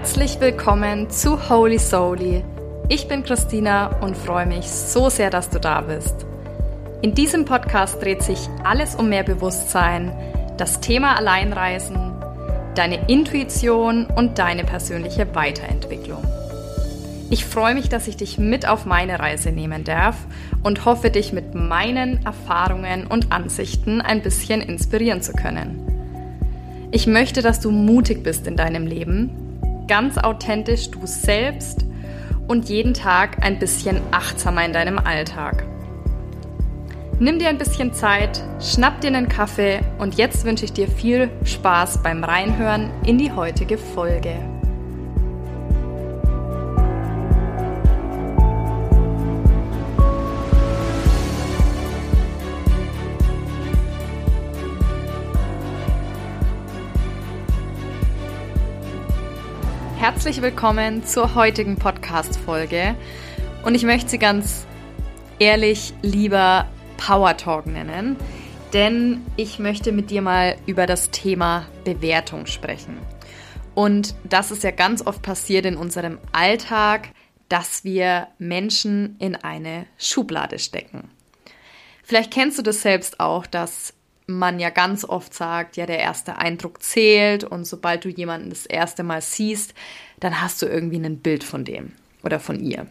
Herzlich willkommen zu Holy Soully. Ich bin Christina und freue mich so sehr, dass du da bist. In diesem Podcast dreht sich alles um mehr Bewusstsein, das Thema Alleinreisen, deine Intuition und deine persönliche Weiterentwicklung. Ich freue mich, dass ich dich mit auf meine Reise nehmen darf und hoffe, dich mit meinen Erfahrungen und Ansichten ein bisschen inspirieren zu können. Ich möchte, dass du mutig bist in deinem Leben, ganz authentisch du selbst und jeden Tag ein bisschen achtsamer in deinem Alltag. Nimm dir ein bisschen Zeit, schnapp dir einen Kaffee und jetzt wünsche ich dir viel Spaß beim Reinhören in die heutige Folge. Herzlich willkommen zur heutigen Podcast-Folge. Und ich möchte sie ganz ehrlich lieber Power Talk nennen, denn ich möchte mit dir mal über das Thema Bewertung sprechen. Und das ist ja ganz oft passiert in unserem Alltag, dass wir Menschen in eine Schublade stecken. Vielleicht kennst du das selbst auch, dass man ja ganz oft sagt, ja, der erste Eindruck zählt und sobald du jemanden das erste Mal siehst, dann hast du irgendwie ein Bild von dem oder von ihr.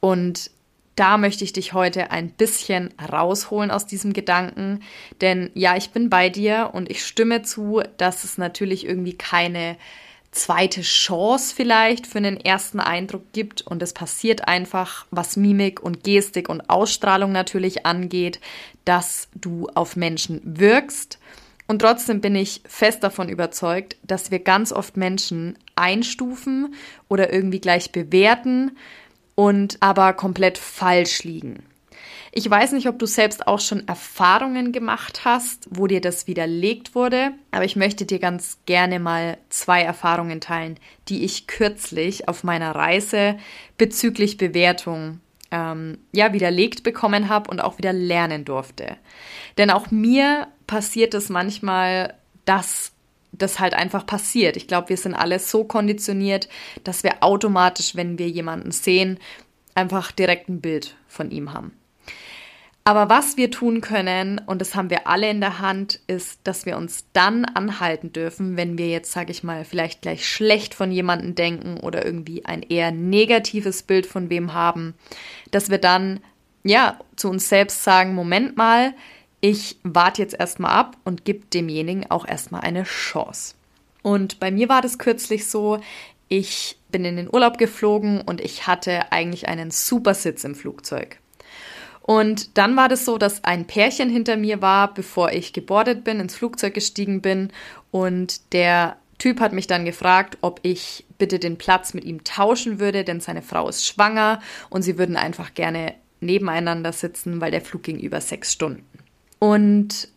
Und da möchte ich dich heute ein bisschen rausholen aus diesem Gedanken, denn ja, ich bin bei dir und ich stimme zu, dass es natürlich irgendwie keine zweite Chance vielleicht für einen ersten Eindruck gibt und es passiert einfach, was Mimik und Gestik und Ausstrahlung natürlich angeht, dass du auf Menschen wirkst. Und trotzdem bin ich fest davon überzeugt, dass wir ganz oft Menschen einstufen oder irgendwie gleich bewerten und aber komplett falsch liegen. Ich weiß nicht, ob du selbst auch schon Erfahrungen gemacht hast, wo dir das widerlegt wurde, aber ich möchte dir ganz gerne mal zwei Erfahrungen teilen, die ich kürzlich auf meiner Reise bezüglich Bewertung ähm, ja widerlegt bekommen habe und auch wieder lernen durfte. Denn auch mir passiert es manchmal, dass das halt einfach passiert. Ich glaube, wir sind alle so konditioniert, dass wir automatisch, wenn wir jemanden sehen, einfach direkt ein Bild von ihm haben. Aber was wir tun können, und das haben wir alle in der Hand, ist, dass wir uns dann anhalten dürfen, wenn wir jetzt, sage ich mal, vielleicht gleich schlecht von jemandem denken oder irgendwie ein eher negatives Bild von wem haben, dass wir dann, ja, zu uns selbst sagen, Moment mal, ich warte jetzt erstmal ab und gebe demjenigen auch erstmal eine Chance. Und bei mir war das kürzlich so, ich bin in den Urlaub geflogen und ich hatte eigentlich einen super Sitz im Flugzeug. Und dann war das so, dass ein Pärchen hinter mir war, bevor ich gebordet bin, ins Flugzeug gestiegen bin. Und der Typ hat mich dann gefragt, ob ich bitte den Platz mit ihm tauschen würde, denn seine Frau ist schwanger und sie würden einfach gerne nebeneinander sitzen, weil der Flug ging über sechs Stunden. Und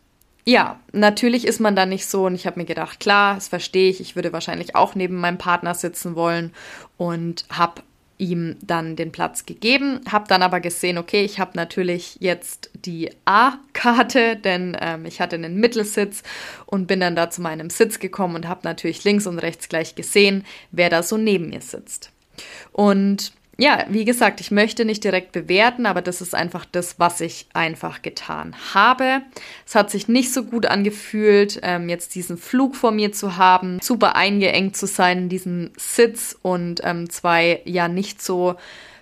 ja, natürlich ist man da nicht so und ich habe mir gedacht, klar, das verstehe ich, ich würde wahrscheinlich auch neben meinem Partner sitzen wollen und habe ihm dann den Platz gegeben, habe dann aber gesehen, okay, ich habe natürlich jetzt die A-Karte, denn ähm, ich hatte einen Mittelsitz und bin dann da zu meinem Sitz gekommen und habe natürlich links und rechts gleich gesehen, wer da so neben mir sitzt. Und ja, wie gesagt, ich möchte nicht direkt bewerten, aber das ist einfach das, was ich einfach getan habe. Es hat sich nicht so gut angefühlt, ähm, jetzt diesen Flug vor mir zu haben, super eingeengt zu sein in diesem Sitz und ähm, zwei ja nicht so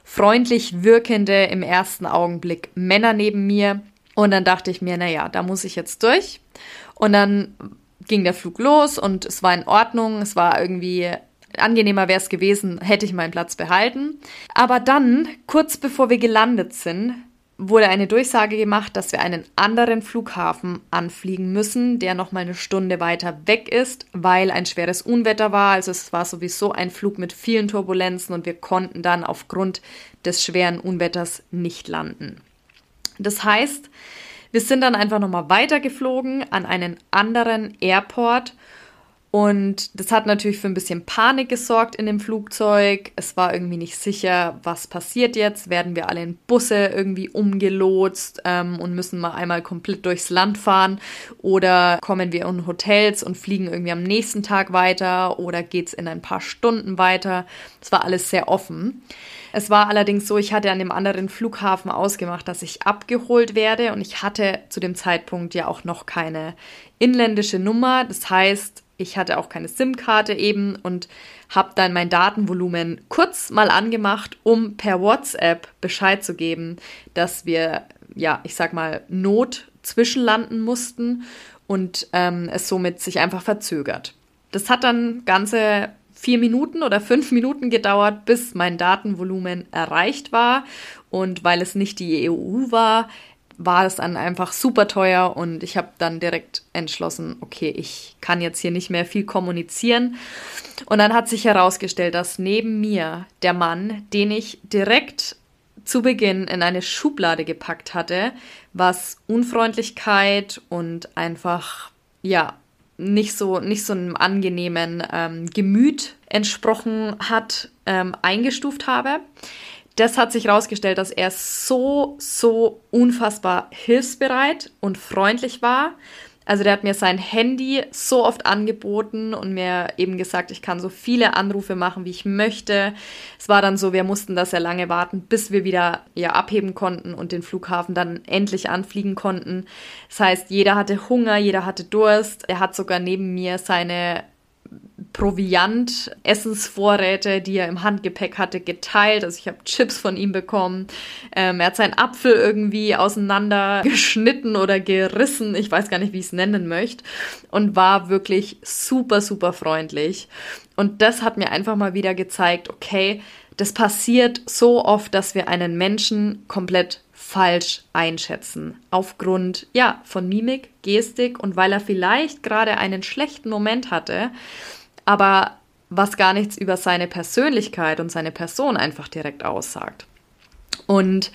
freundlich wirkende im ersten Augenblick Männer neben mir. Und dann dachte ich mir, naja, da muss ich jetzt durch. Und dann ging der Flug los und es war in Ordnung. Es war irgendwie Angenehmer wäre es gewesen, hätte ich meinen Platz behalten. Aber dann, kurz bevor wir gelandet sind, wurde eine Durchsage gemacht, dass wir einen anderen Flughafen anfliegen müssen, der noch mal eine Stunde weiter weg ist, weil ein schweres Unwetter war. Also es war sowieso ein Flug mit vielen Turbulenzen und wir konnten dann aufgrund des schweren Unwetters nicht landen. Das heißt, wir sind dann einfach noch mal weitergeflogen an einen anderen Airport Und das hat natürlich für ein bisschen Panik gesorgt in dem Flugzeug. Es war irgendwie nicht sicher, was passiert jetzt. Werden wir alle in Busse irgendwie umgelotst ähm, und müssen mal einmal komplett durchs Land fahren? Oder kommen wir in Hotels und fliegen irgendwie am nächsten Tag weiter? Oder geht's in ein paar Stunden weiter? Es war alles sehr offen. Es war allerdings so, ich hatte an dem anderen Flughafen ausgemacht, dass ich abgeholt werde und ich hatte zu dem Zeitpunkt ja auch noch keine inländische Nummer. Das heißt, ich hatte auch keine SIM-Karte eben und habe dann mein Datenvolumen kurz mal angemacht, um per WhatsApp Bescheid zu geben, dass wir, ja, ich sag mal, Not zwischenlanden mussten und ähm, es somit sich einfach verzögert. Das hat dann ganze vier Minuten oder fünf Minuten gedauert, bis mein Datenvolumen erreicht war. Und weil es nicht die EU war, war es dann einfach super teuer und ich habe dann direkt entschlossen, okay, ich kann jetzt hier nicht mehr viel kommunizieren. Und dann hat sich herausgestellt, dass neben mir der Mann, den ich direkt zu Beginn in eine Schublade gepackt hatte, was Unfreundlichkeit und einfach, ja, nicht so, nicht so einem angenehmen ähm, Gemüt entsprochen hat, ähm, eingestuft habe das hat sich herausgestellt, dass er so, so unfassbar hilfsbereit und freundlich war. Also der hat mir sein Handy so oft angeboten und mir eben gesagt, ich kann so viele Anrufe machen, wie ich möchte. Es war dann so, wir mussten da sehr lange warten, bis wir wieder ja abheben konnten und den Flughafen dann endlich anfliegen konnten. Das heißt, jeder hatte Hunger, jeder hatte Durst. Er hat sogar neben mir seine Proviant, Essensvorräte, die er im Handgepäck hatte, geteilt. Also ich habe Chips von ihm bekommen. Ähm, er hat seinen Apfel irgendwie auseinander geschnitten oder gerissen. Ich weiß gar nicht, wie ich es nennen möchte. Und war wirklich super, super freundlich. Und das hat mir einfach mal wieder gezeigt, okay, das passiert so oft, dass wir einen Menschen komplett falsch einschätzen. Aufgrund, ja, von Mimik, Gestik und weil er vielleicht gerade einen schlechten Moment hatte aber was gar nichts über seine Persönlichkeit und seine Person einfach direkt aussagt. Und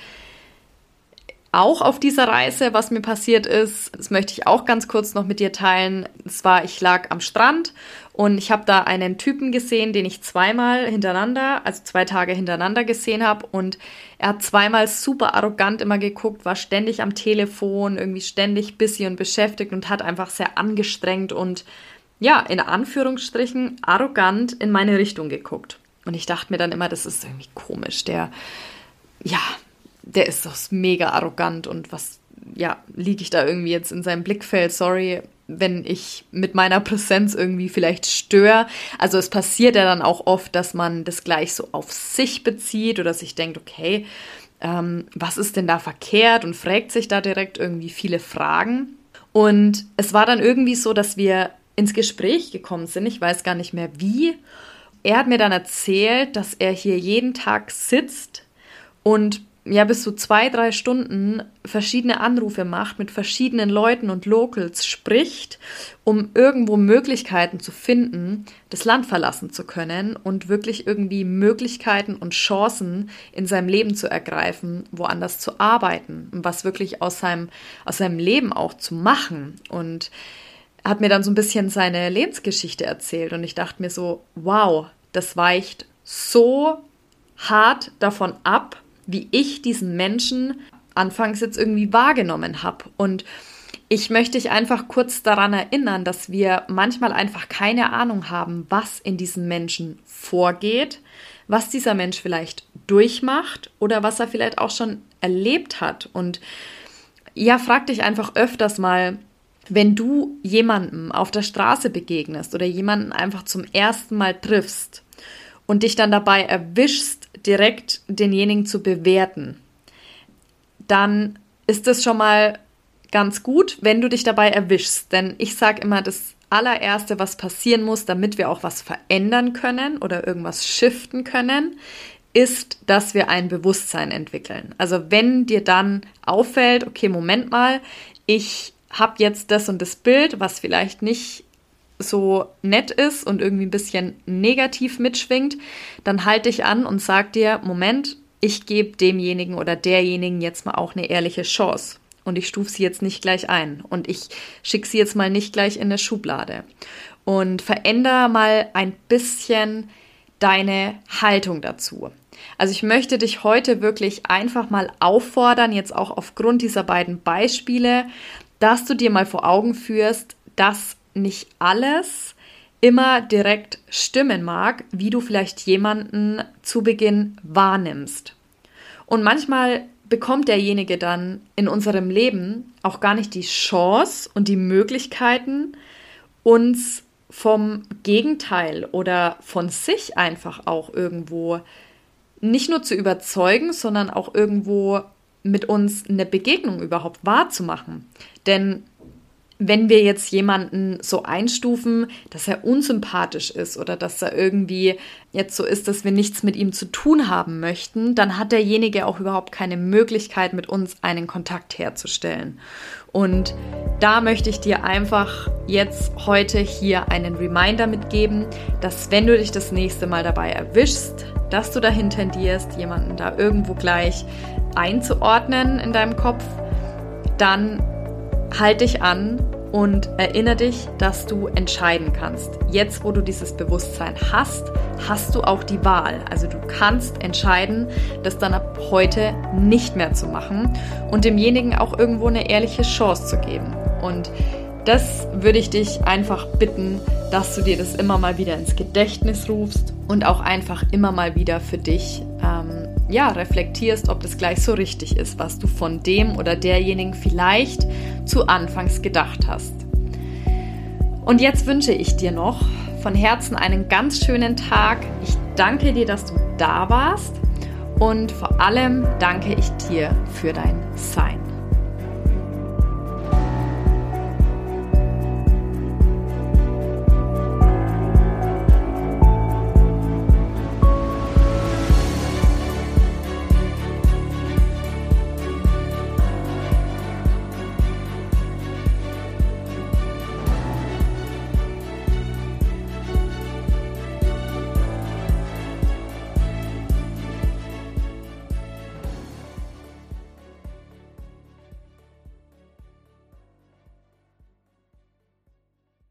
auch auf dieser Reise, was mir passiert ist, das möchte ich auch ganz kurz noch mit dir teilen. Es war, ich lag am Strand und ich habe da einen Typen gesehen, den ich zweimal hintereinander, also zwei Tage hintereinander gesehen habe. Und er hat zweimal super arrogant immer geguckt, war ständig am Telefon, irgendwie ständig busy und beschäftigt und hat einfach sehr angestrengt und ja, in Anführungsstrichen arrogant in meine Richtung geguckt. Und ich dachte mir dann immer, das ist irgendwie komisch. Der, ja, der ist doch mega arrogant und was, ja, liege ich da irgendwie jetzt in seinem Blickfeld? Sorry, wenn ich mit meiner Präsenz irgendwie vielleicht störe. Also es passiert ja dann auch oft, dass man das gleich so auf sich bezieht oder sich denkt, okay, ähm, was ist denn da verkehrt und fragt sich da direkt irgendwie viele Fragen. Und es war dann irgendwie so, dass wir ins Gespräch gekommen sind. Ich weiß gar nicht mehr wie. Er hat mir dann erzählt, dass er hier jeden Tag sitzt und ja bis zu zwei, drei Stunden verschiedene Anrufe macht, mit verschiedenen Leuten und Locals spricht, um irgendwo Möglichkeiten zu finden, das Land verlassen zu können und wirklich irgendwie Möglichkeiten und Chancen in seinem Leben zu ergreifen, woanders zu arbeiten und was wirklich aus seinem, aus seinem Leben auch zu machen. Und hat mir dann so ein bisschen seine Lebensgeschichte erzählt und ich dachte mir so, wow, das weicht so hart davon ab, wie ich diesen Menschen anfangs jetzt irgendwie wahrgenommen habe. Und ich möchte dich einfach kurz daran erinnern, dass wir manchmal einfach keine Ahnung haben, was in diesem Menschen vorgeht, was dieser Mensch vielleicht durchmacht oder was er vielleicht auch schon erlebt hat. Und ja, frag dich einfach öfters mal, wenn du jemandem auf der Straße begegnest oder jemanden einfach zum ersten Mal triffst und dich dann dabei erwischst, direkt denjenigen zu bewerten, dann ist es schon mal ganz gut, wenn du dich dabei erwischst. Denn ich sage immer, das allererste, was passieren muss, damit wir auch was verändern können oder irgendwas shiften können, ist, dass wir ein Bewusstsein entwickeln. Also wenn dir dann auffällt, okay, Moment mal, ich habe jetzt das und das Bild, was vielleicht nicht so nett ist und irgendwie ein bisschen negativ mitschwingt, dann halte ich an und sag dir, Moment, ich gebe demjenigen oder derjenigen jetzt mal auch eine ehrliche Chance. und ich stufe sie jetzt nicht gleich ein und ich schicke sie jetzt mal nicht gleich in eine Schublade. Und veränder mal ein bisschen deine Haltung dazu. Also ich möchte dich heute wirklich einfach mal auffordern, jetzt auch aufgrund dieser beiden Beispiele, dass du dir mal vor Augen führst, dass nicht alles immer direkt stimmen mag, wie du vielleicht jemanden zu Beginn wahrnimmst. Und manchmal bekommt derjenige dann in unserem Leben auch gar nicht die Chance und die Möglichkeiten, uns vom Gegenteil oder von sich einfach auch irgendwo nicht nur zu überzeugen, sondern auch irgendwo mit uns eine Begegnung überhaupt wahrzumachen. Denn wenn wir jetzt jemanden so einstufen, dass er unsympathisch ist oder dass er irgendwie jetzt so ist, dass wir nichts mit ihm zu tun haben möchten, dann hat derjenige auch überhaupt keine Möglichkeit, mit uns einen Kontakt herzustellen. Und da möchte ich dir einfach jetzt heute hier einen Reminder mitgeben, dass wenn du dich das nächste Mal dabei erwischst, dass du dahin tendierst, jemanden da irgendwo gleich einzuordnen in deinem Kopf, dann halt dich an und erinnere dich, dass du entscheiden kannst. Jetzt, wo du dieses Bewusstsein hast, hast du auch die Wahl. Also du kannst entscheiden, das dann ab heute nicht mehr zu machen und demjenigen auch irgendwo eine ehrliche Chance zu geben. Und das würde ich dich einfach bitten, dass du dir das immer mal wieder ins Gedächtnis rufst und auch einfach immer mal wieder für dich ähm, ja, reflektierst, ob das gleich so richtig ist, was du von dem oder derjenigen vielleicht zu Anfangs gedacht hast. Und jetzt wünsche ich dir noch von Herzen einen ganz schönen Tag. Ich danke dir, dass du da warst und vor allem danke ich dir für dein Sein.